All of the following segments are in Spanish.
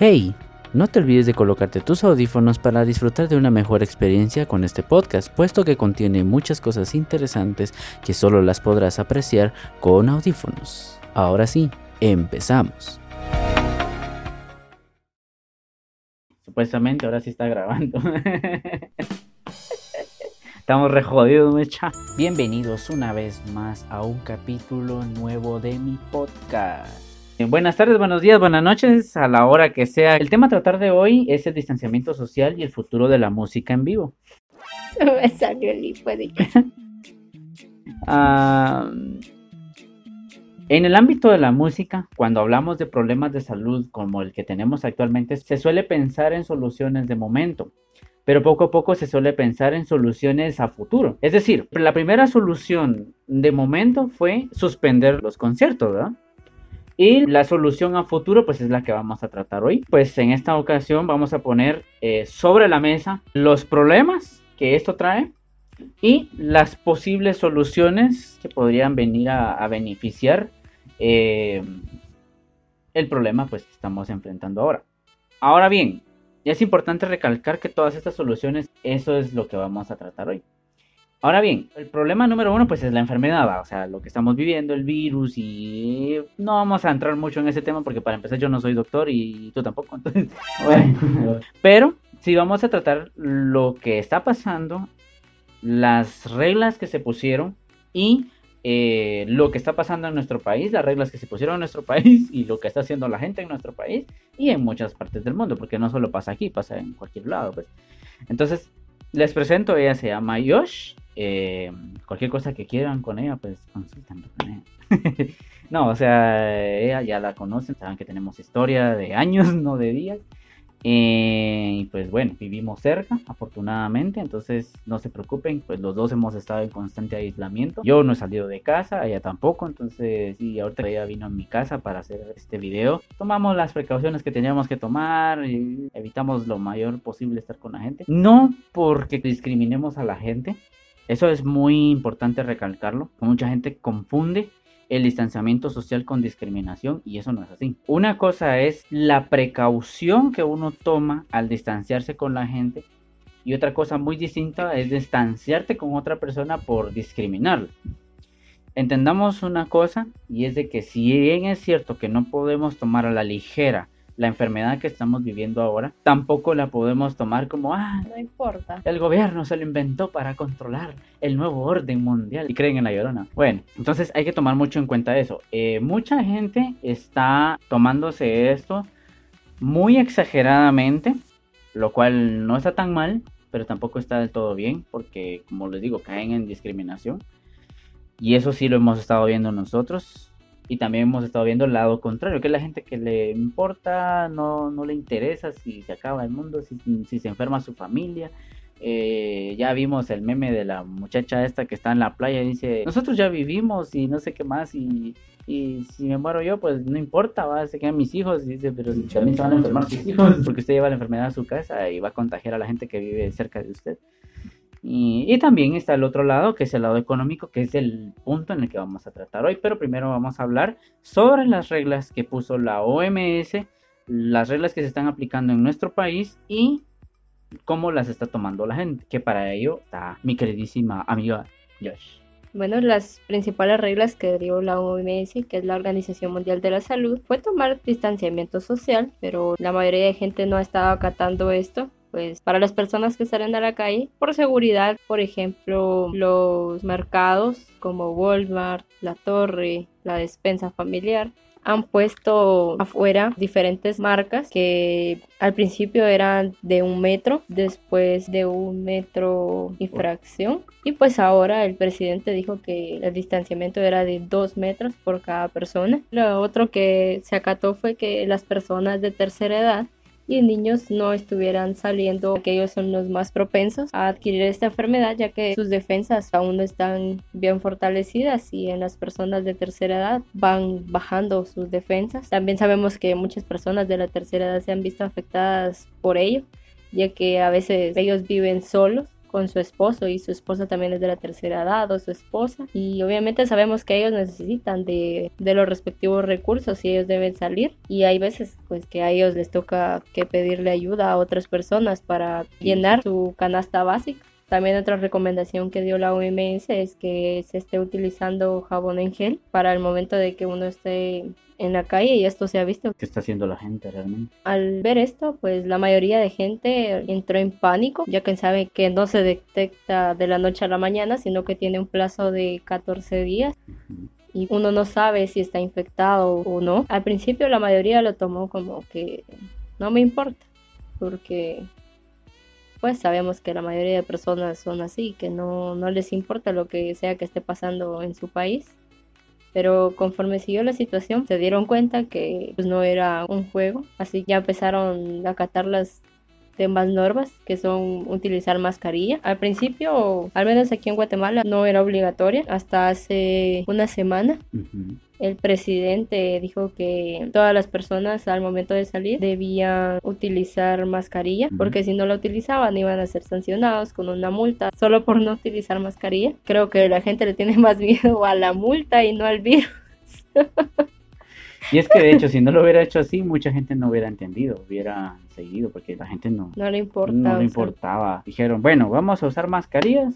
Hey, no te olvides de colocarte tus audífonos para disfrutar de una mejor experiencia con este podcast, puesto que contiene muchas cosas interesantes que solo las podrás apreciar con audífonos. Ahora sí, empezamos. Supuestamente ahora sí está grabando. Estamos re jodidos, mecha. Bienvenidos una vez más a un capítulo nuevo de mi podcast. Buenas tardes, buenos días, buenas noches, a la hora que sea. El tema a tratar de hoy es el distanciamiento social y el futuro de la música en vivo. Me salió el de... Ah, en el ámbito de la música, cuando hablamos de problemas de salud como el que tenemos actualmente, se suele pensar en soluciones de momento, pero poco a poco se suele pensar en soluciones a futuro. Es decir, la primera solución de momento fue suspender los conciertos, ¿verdad? Y la solución a futuro, pues es la que vamos a tratar hoy. Pues en esta ocasión vamos a poner eh, sobre la mesa los problemas que esto trae y las posibles soluciones que podrían venir a, beneficiar eh, el problema pues, que estamos enfrentando ahora. Ahora bien, es importante recalcar que todas estas soluciones, eso es lo que vamos a tratar hoy. Ahora bien, el problema número uno pues es la enfermedad, o sea, lo que estamos viviendo, el virus y no vamos a entrar mucho en ese tema porque para empezar yo no soy doctor y tú tampoco, entonces, pero si vamos a tratar lo que está pasando, las reglas que se pusieron y eh, lo que está pasando en nuestro país, las reglas que se pusieron en nuestro país y lo que está haciendo la gente en nuestro país y en muchas partes del mundo, porque no solo pasa aquí, pasa en cualquier lado, pues. Entonces, les presento, ella se llama Yosh eh, cualquier cosa que quieran con ella, pues consultan con ella. no, o sea, ella ya la conocen, saben que tenemos historia de años, no de días. Eh, y pues bueno, vivimos cerca, afortunadamente, entonces no se preocupen, pues los dos hemos estado en constante aislamiento. Yo no he salido de casa, ella tampoco, entonces sí, ahorita ella vino a mi casa para hacer este video. Tomamos las precauciones que teníamos que tomar y evitamos lo mayor posible estar con la gente. No porque discriminemos a la gente, eso es muy importante recalcarlo. Mucha gente confunde el distanciamiento social con discriminación y eso no es así. Una cosa es la precaución que uno toma al distanciarse con la gente y otra cosa muy distinta es distanciarte con otra persona por discriminarla. Entendamos una cosa y es de que si bien es cierto que no podemos tomar a la ligera la enfermedad que estamos viviendo ahora, tampoco la podemos tomar como, ah, no importa. El gobierno se lo inventó para controlar el nuevo orden mundial y creen en la llorona. Bueno, entonces hay que tomar mucho en cuenta eso. Eh, mucha gente está tomándose esto muy exageradamente, lo cual no está tan mal, pero tampoco está del todo bien, porque como les digo, caen en discriminación. Y eso sí lo hemos estado viendo nosotros. Y también hemos estado viendo el lado contrario, que es la gente que le importa, no, no le interesa si se acaba el mundo, si, si se enferma su familia. Eh, ya vimos el meme de la muchacha esta que está en la playa y dice, nosotros ya vivimos y no sé qué más y, y si me muero yo, pues no importa, va, se quedan mis hijos. Y dice, pero si también se van a enfermar sus hijos, porque usted lleva la enfermedad a su casa y va a contagiar a la gente que vive cerca de usted. Y, también está el otro lado, que es el lado económico, que es el punto en el que vamos a tratar hoy. Pero primero vamos a hablar sobre las reglas que puso la OMS, las reglas que se están aplicando en nuestro país y cómo las está tomando la gente. Que para ello está mi queridísima amiga Josh. Bueno, las principales reglas que dio la OMS, que es la Organización Mundial de la Salud, fue tomar distanciamiento social, pero la mayoría de gente no estaba acatando esto pues para las personas que salen a la calle por seguridad, por ejemplo, los mercados como Walmart, La Torre, la despensa familiar han puesto afuera diferentes marcas que al principio eran de un metro, después de un metro y fracción. Y pues ahora el presidente dijo que el distanciamiento era de dos metros por cada persona. Lo otro que se acató fue que las personas de tercera edad y niños no estuvieran saliendo, que ellos son los más propensos a adquirir esta enfermedad, ya que sus defensas aún no están bien fortalecidas y en las personas de tercera edad van bajando sus defensas. También sabemos que muchas personas de la tercera edad se han visto afectadas por ello, ya que a veces ellos viven solos con su esposo y su esposa también es de la tercera edad o su esposa y obviamente sabemos que ellos necesitan de, de, los respectivos recursos y ellos deben salir y hay veces pues que a ellos les toca que pedirle ayuda a otras personas para llenar su canasta básica. También otra recomendación que dio la OMS es que se esté utilizando jabón en gel para el momento de que uno esté en la calle y esto se ha visto. ¿Qué está haciendo la gente realmente? Al ver esto, pues la mayoría de gente entró en pánico, ya que sabe que no se detecta de la noche a la mañana, sino que tiene un plazo de 14 días. Y uno no sabe si está infectado o no. Al principio la mayoría lo tomó como que no me importa, porque pues sabemos que la mayoría de personas son así, que no, no les importa lo que sea que esté pasando en su país. Pero conforme siguió la situación, se dieron cuenta que pues, no era un juego, así ya empezaron a acatar las demás normas, que son utilizar mascarilla. Al principio, al menos aquí en Guatemala, no era obligatoria hasta hace una semana el presidente dijo que todas las personas al momento de salir debían utilizar mascarilla, porque si no la utilizaban iban a ser sancionados con una multa solo por no utilizar mascarilla. Creo que la gente le tiene más miedo a la multa y no al virus. Y es que de hecho, si no lo hubiera hecho así, mucha gente no hubiera entendido, hubiera seguido, porque la gente no, no le importaba. No le importaba. Dijeron, bueno, vamos a usar mascarillas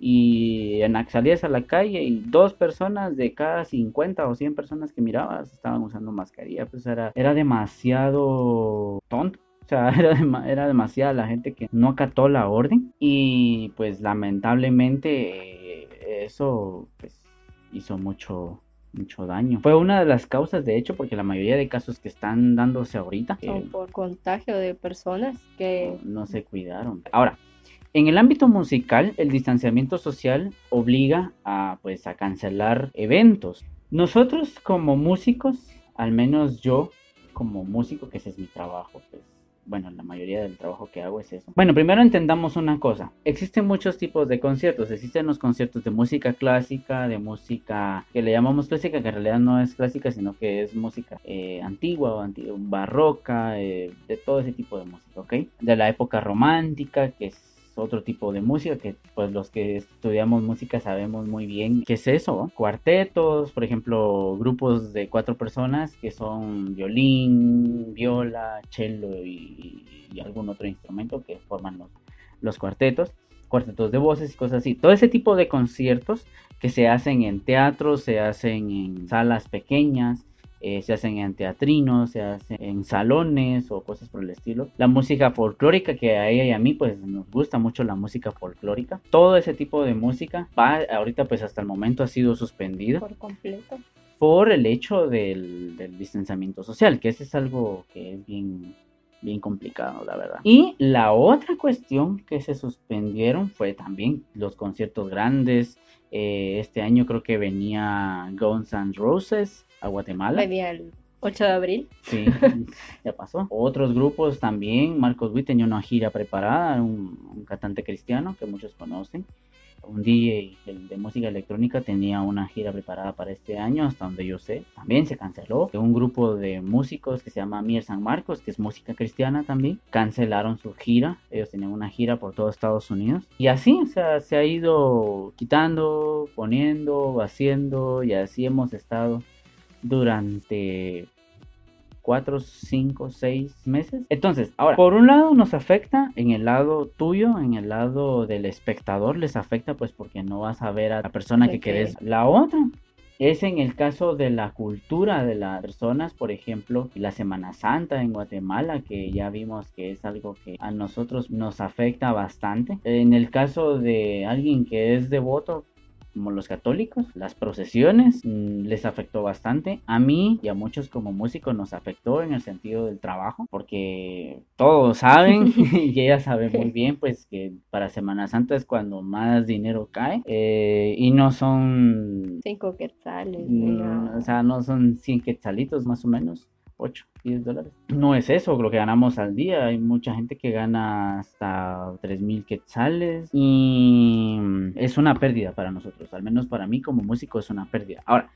y en salías a la calle y dos personas de cada 50 o 100 personas que mirabas estaban usando mascarilla, pues era, era demasiado tonto. O sea, era, era demasiada la gente que no acató la orden y pues lamentablemente eh, eso pues hizo mucho mucho daño. Fue una de las causas, de hecho, porque la mayoría de casos que están dándose ahorita son eh, por contagio de personas que no se cuidaron. Ahora, en el ámbito musical, el distanciamiento social obliga a, pues, a cancelar eventos. Nosotros como músicos, al menos yo como músico, que ese es mi trabajo, pues, bueno, la mayoría del trabajo que hago es eso. Bueno, primero entendamos una cosa. Existen muchos tipos de conciertos. Existen los conciertos de música clásica, de música que le llamamos clásica, que en realidad no es clásica, sino que es música eh, antigua barroca, eh, de todo ese tipo de música, ¿ok? De la época romántica, que es otro tipo de música que pues los que estudiamos música sabemos muy bien qué es eso. Cuartetos, por ejemplo, grupos de cuatro personas que son violín, viola, cello y, algún otro instrumento que forman los, los cuartetos cuartetos de voces y cosas así. Todo ese tipo de conciertos que se hacen en teatros, se hacen en salas pequeñas, eh, se hacen en teatrinos, se hacen en salones o cosas por el estilo. La música folclórica que a ella y a mí pues nos gusta mucho la música folclórica. Todo ese tipo de música va ahorita pues hasta el momento ha sido suspendido. Por completo. Por el hecho del, del distanciamiento social, que ese es algo que es bien bien complicado, la verdad. Y la otra cuestión que se suspendieron fue también los conciertos grandes. Eh, este año creo que venía Guns N' Roses, a Guatemala. Venía el 8 de abril. Sí, ya pasó. Otros grupos también. Marcos Witt tenía una gira preparada, un, cantante cristiano que muchos conocen. Un DJ de música electrónica tenía una gira preparada para este año, hasta donde yo sé. También se canceló. Un grupo de músicos que se llama Mier San Marcos, que es música cristiana también, cancelaron su gira. Ellos tenían una gira por todo Estados Unidos. Y así, o sea, se ha ido quitando, poniendo, haciendo, y así hemos estado durante 4, 5, 6 meses. Entonces, ahora, por un lado nos afecta en el lado tuyo, en el lado del espectador, les afecta pues porque no vas a ver a la persona que querés. La otra es en el caso de la cultura de las personas, por ejemplo, la Semana Santa en Guatemala, que ya vimos que es algo que a nosotros nos afecta bastante. En el caso de alguien que es devoto, como los católicos, las procesiones mm, les afectó bastante. A mí y a muchos como músicos nos afectó en el sentido del trabajo, porque todos saben y ella sabe muy bien, pues que para Semana Santa es cuando más dinero cae eh, y no son... Cinco quetzales. o sea, no son 100 quetzalitos más o menos. 8, 10 dólares. No es eso lo que ganamos al día. Hay mucha gente que gana hasta 3 mil quetzales y es una pérdida para nosotros. Al menos para mí como músico es una pérdida. Ahora,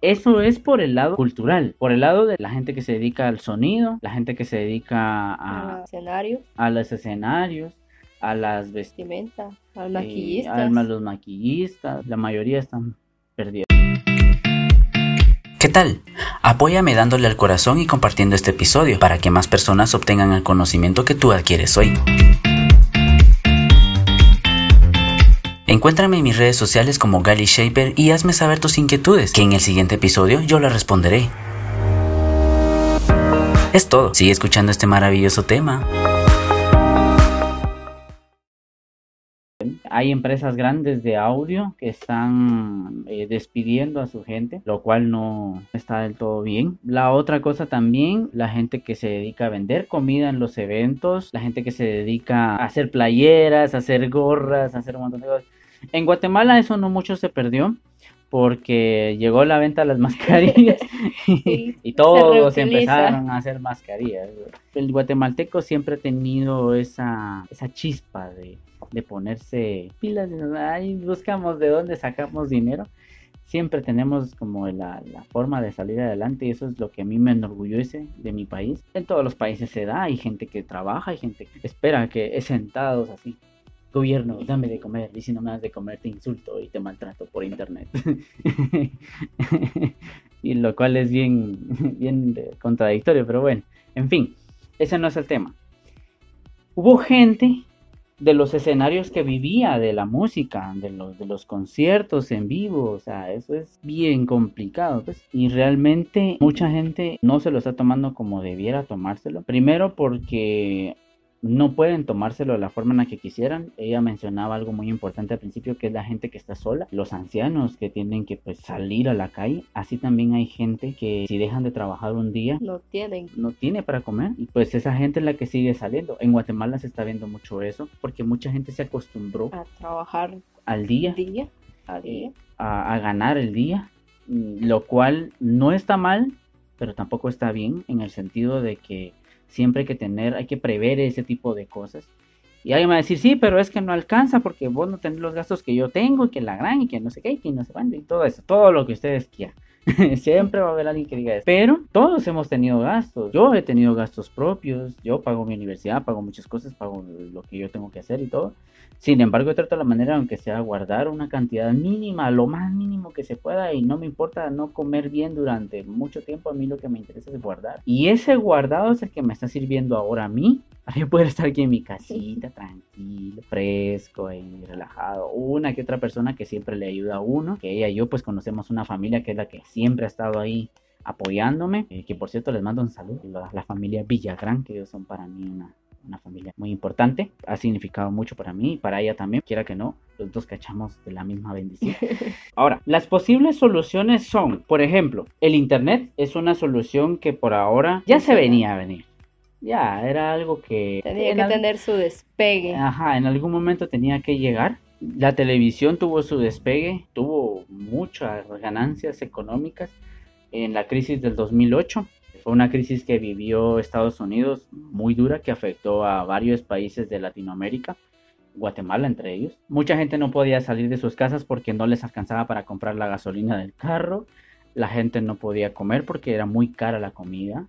eso es por el lado cultural, por el lado de la gente que se dedica al sonido, la gente que se dedica a, escenarios. a los escenarios, a las Vestimenta, a los eh, maquillistas. a los maquillistas, la mayoría están perdidos. ¿Qué tal? Apóyame dándole al corazón y compartiendo este episodio para que más personas obtengan el conocimiento que tú adquieres hoy. Encuéntrame en mis redes sociales como Gali Shaper y hazme saber tus inquietudes, que en el siguiente episodio yo las responderé. Es todo, sigue escuchando este maravilloso tema. Hay empresas grandes de audio que están eh, despidiendo a su gente, lo cual no está del todo bien. La otra cosa también, la gente que se dedica a vender comida en los eventos, la gente que se dedica a hacer playeras, a hacer gorras, a hacer un montón de cosas. En Guatemala eso no mucho se perdió porque llegó la venta de las mascarillas y, y todos empezaron a hacer mascarillas. El guatemalteco siempre ha tenido esa, esa chispa de, de ponerse pilas, "Ay, buscamos de dónde sacamos dinero. Siempre tenemos como la, la forma de salir adelante y eso es lo que a mí me enorgullece de mi país. En todos los países se da, hay gente que trabaja, hay gente que espera que es sentados así. Gobierno, dame de comer y si no me das de comer te insulto y te maltrato por internet. y lo cual es bien, bien contradictorio, pero bueno, en fin, ese no es el tema. Hubo gente de los escenarios que vivía, de la música, de los, de los conciertos en vivo, o sea, eso es bien complicado, pues. Y realmente mucha gente no se lo está tomando como debiera tomárselo. Primero porque no pueden tomárselo de la forma en la que quisieran. Ella mencionaba algo muy importante al principio, que es la gente que está sola, los ancianos que tienen que pues salir a la calle. Así también hay gente que si dejan de trabajar un día, No tienen. no tiene para comer y pues esa gente es la que sigue saliendo. En Guatemala se está viendo mucho eso porque mucha gente se acostumbró a trabajar al día, día a día. eh, a, a ganar el día, lo cual no está mal, pero tampoco está bien en el sentido de que siempre hay que tener, hay que prever ese tipo de cosas. Y alguien va a decir, sí, pero es que no alcanza porque vos no tenés los gastos que yo tengo, y que la gran, y que no sé qué, y que no sé cuándo, y todo eso, todo lo que ustedes quieran. Siempre va a haber alguien que diga eso. Pero todos hemos tenido gastos. Yo he tenido gastos propios. Yo pago mi universidad, pago muchas cosas, pago lo que yo tengo que hacer y todo. Sin embargo, yo trato la manera, aunque sea guardar una cantidad mínima, lo más mínimo que se pueda. Y no me importa no comer bien durante mucho tiempo. A mí lo que me interesa es guardar. Y ese guardado es el que me está sirviendo ahora a mí. Para yo poder estar aquí en mi casita, tranquilo, fresco y relajado. Una que otra persona que siempre le ayuda a uno. Que ella y yo pues conocemos una familia que es la que siempre ha estado ahí apoyándome. eh, que por cierto les mando un saludo. La, la familia Villagrán, que ellos son para mí una, una familia muy importante. Ha significado mucho para mí y para ella también. Quiera que no, los dos cachamos de la misma bendición. Ahora, las posibles soluciones son, por ejemplo, el Internet es una solución que por ahora ya se venía a venir. Ya, era algo que... Tenía en que tener su despegue. Ajá, en algún momento tenía que llegar. La televisión tuvo su despegue, tuvo muchas ganancias económicas en la crisis del 2008. Fue una crisis que vivió Estados Unidos muy dura que afectó a varios países de Latinoamérica, Guatemala entre ellos. Mucha gente no podía salir de sus casas porque no les alcanzaba para comprar la gasolina del carro. La gente no podía comer porque era muy cara la comida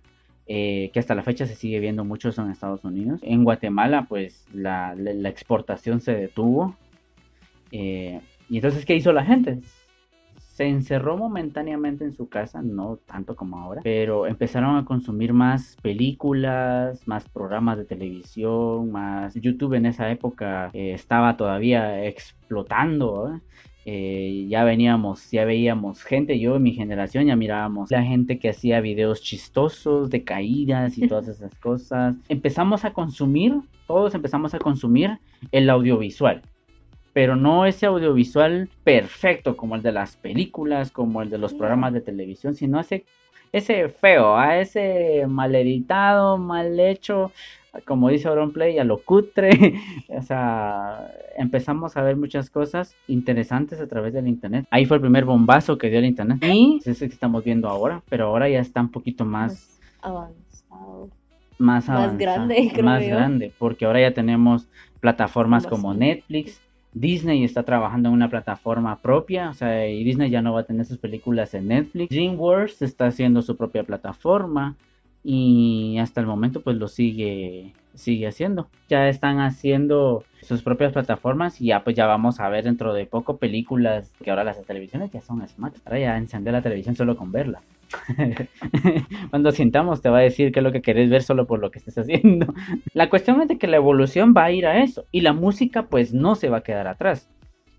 eh, que hasta la fecha se sigue viendo mucho eso en Estados Unidos. En Guatemala, pues la, exportación se detuvo. Eh, y entonces, ¿qué hizo la gente? Se encerró momentáneamente en su casa, no tanto como ahora, pero empezaron a consumir más películas, más programas de televisión, más YouTube en esa época eh, estaba todavía explotando. ¿eh? Ya veníamos, ya veíamos gente, yo en mi generación ya mirábamos la gente que hacía videos chistosos de caídas y todas esas cosas. Empezamos a consumir, todos empezamos a consumir el audiovisual, pero no ese audiovisual perfecto como el de las películas, como el de los programas de televisión, sino ese, ese feo, a ese mal editado, mal hecho, como dice Auronplay, a lo cutre. o sea, empezamos a ver muchas cosas interesantes a través del internet. Ahí fue el primer bombazo que dio el internet. Y es el que estamos viendo ahora, pero ahora ya está un poquito más, avanzado. más, más avanzado, grande, creo más yo. grande, porque ahora ya tenemos plataformas Como. Netflix. Disney está trabajando en una plataforma propia, o sea, y Disney ya no va a tener sus películas en Netflix. DreamWorks está haciendo su propia plataforma y hasta el momento pues lo sigue sigue haciendo. Ya están haciendo sus propias plataformas y ya pues ya vamos a ver dentro de poco películas que ahora las televisiones ya son smart. Ahora ya encender la televisión solo con verla. Cuando sintamos te va a decir qué es lo que querés ver solo por lo que estés haciendo. La cuestión es de que la evolución va a ir a eso y la música pues no se va a quedar atrás.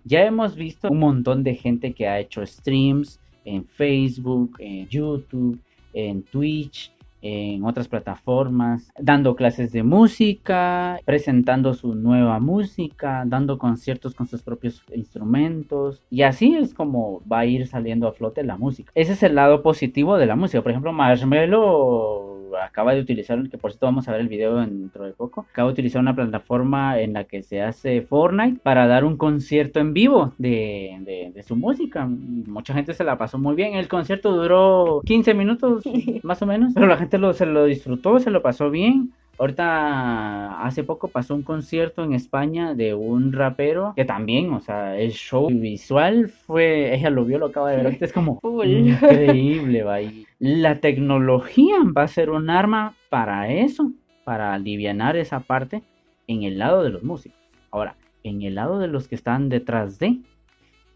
Ya hemos visto un montón de gente que ha hecho streams en Facebook, en YouTube, en Twitch, en otras plataformas, dando clases de música, presentando su nueva música, dando conciertos con sus propios instrumentos. Y así es como va a ir saliendo a flote la música. Ese es el lado positivo de la música. Por ejemplo, Marshmello acaba de utilizar, que por cierto vamos a ver el video dentro de poco, acaba de utilizar una plataforma en la que se hace Fortnite para dar un concierto en vivo de, de, su música. mucha gente se la pasó muy bien. El concierto duró 15 minutos más o menos, pero la gente lo, se lo disfrutó, se lo pasó bien. Ahorita, hace poco pasó un concierto en España de un rapero que también, o sea, el show visual fue, ella lo vio, lo acaba de ver, es como increíble, va. la tecnología va a ser un arma para eso, para aliviar esa parte en el lado de los músicos. Ahora, en el lado de los que están detrás de,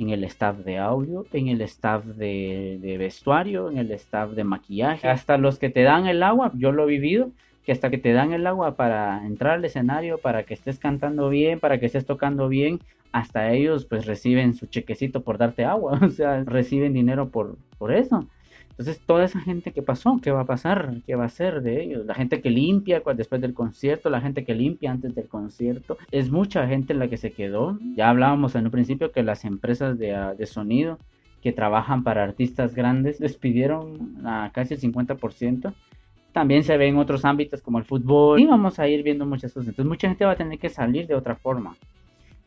en el staff de audio, en el staff de, de vestuario, en el staff de maquillaje, hasta los que te dan el agua, yo lo he vivido que hasta que te dan el agua para entrar al escenario, para que estés cantando bien, para que estés tocando bien, hasta ellos pues reciben su chequecito por darte agua, o sea, reciben dinero por, por eso. Entonces, toda esa gente que pasó, ¿qué va a pasar? ¿Qué va a ser de ellos? La gente que limpia después del concierto, la gente que limpia antes del concierto. Es mucha gente la que se quedó. Ya hablábamos en un principio que las empresas de, ah, de sonido que trabajan para artistas grandes despidieron a casi el 50% también se ve en otros ámbitos como el fútbol y vamos a ir viendo muchas cosas. Entonces mucha gente va a tener que salir de otra forma.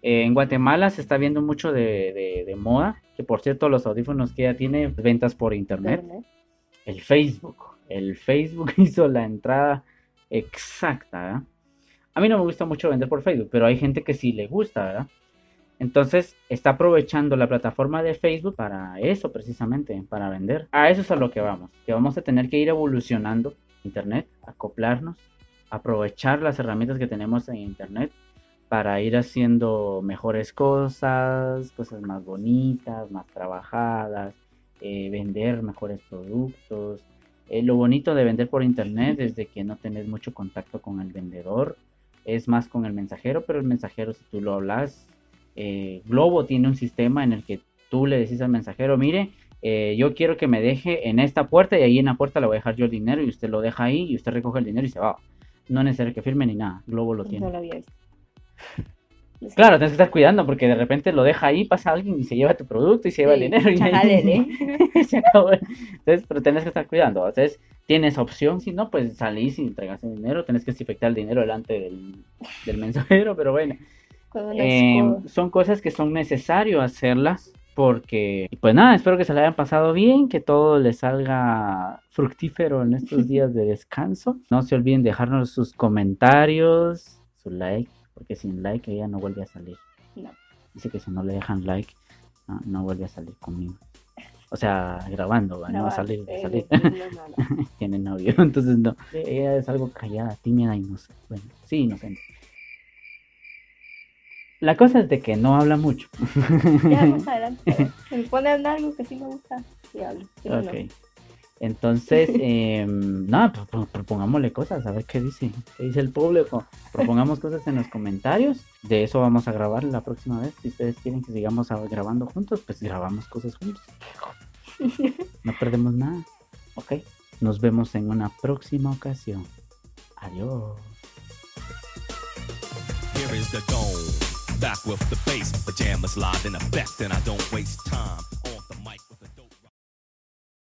Eh, en Guatemala se está viendo mucho de, moda, que por cierto los audífonos que ya tiene ventas por internet. El Facebook. El Facebook hizo la entrada exacta. A mí no me gusta mucho vender por Facebook, pero hay gente que sí le gusta, ¿verdad? Entonces está aprovechando la plataforma de Facebook para eso precisamente, para vender. A eso es a lo que vamos, que vamos a tener que ir evolucionando Internet, acoplarnos, aprovechar las herramientas que tenemos en Internet para ir haciendo mejores cosas, cosas más bonitas, más trabajadas, eh, vender mejores productos. Eh, lo bonito de vender por Internet es de que no tenés mucho contacto con el vendedor, es más con el mensajero, pero el mensajero si tú lo hablas, eh, Globo tiene un sistema en el que tú le decís al mensajero, mire, eh, yo quiero que me deje en esta puerta y ahí en la puerta le voy a dejar yo el dinero y usted lo deja ahí y usted recoge el dinero y se va. No es necesario que firme ni nada, Globo lo tiene. No lo había visto. Claro, tienes que estar cuidando porque de repente lo deja ahí, pasa alguien y se lleva tu producto y se lleva el dinero y se acabó. Entonces, pero tienes que estar cuidando. Entonces, tienes opción, si no, pues salís y entregas el dinero, tienes que desinfectar el dinero delante del, del mensajero, pero bueno. Eh, son cosas que son necesarias hacerlas porque, pues nada, espero que se le hayan pasado bien, que todo les salga fructífero en estos días de descanso. No se olviden dejarnos sus comentarios, su like, porque sin like ella no vuelve a salir. Dice que si no le dejan like, no, vuelve a salir conmigo. O sea, grabando, no, va a salir. salir. Tiene novio, entonces no. Ella es algo callada, tímida y no sé. Bueno, sí, inocente. La cosa es de que no habla mucho. Ya, más adelante. me pone a hablar algo que sí me gusta, y hablo. ok. Entonces, eh, nada, propongámosle cosas, a ver qué dice, qué dice el público. Propongamos cosas en los comentarios. De eso vamos a grabar la próxima vez. Si ustedes quieren que sigamos grabando juntos, pues grabamos cosas juntos. No perdemos nada. Ok. Nos vemos en una próxima ocasión. Adiós. back with the bass. Pajamas live in effect, and I don't waste time.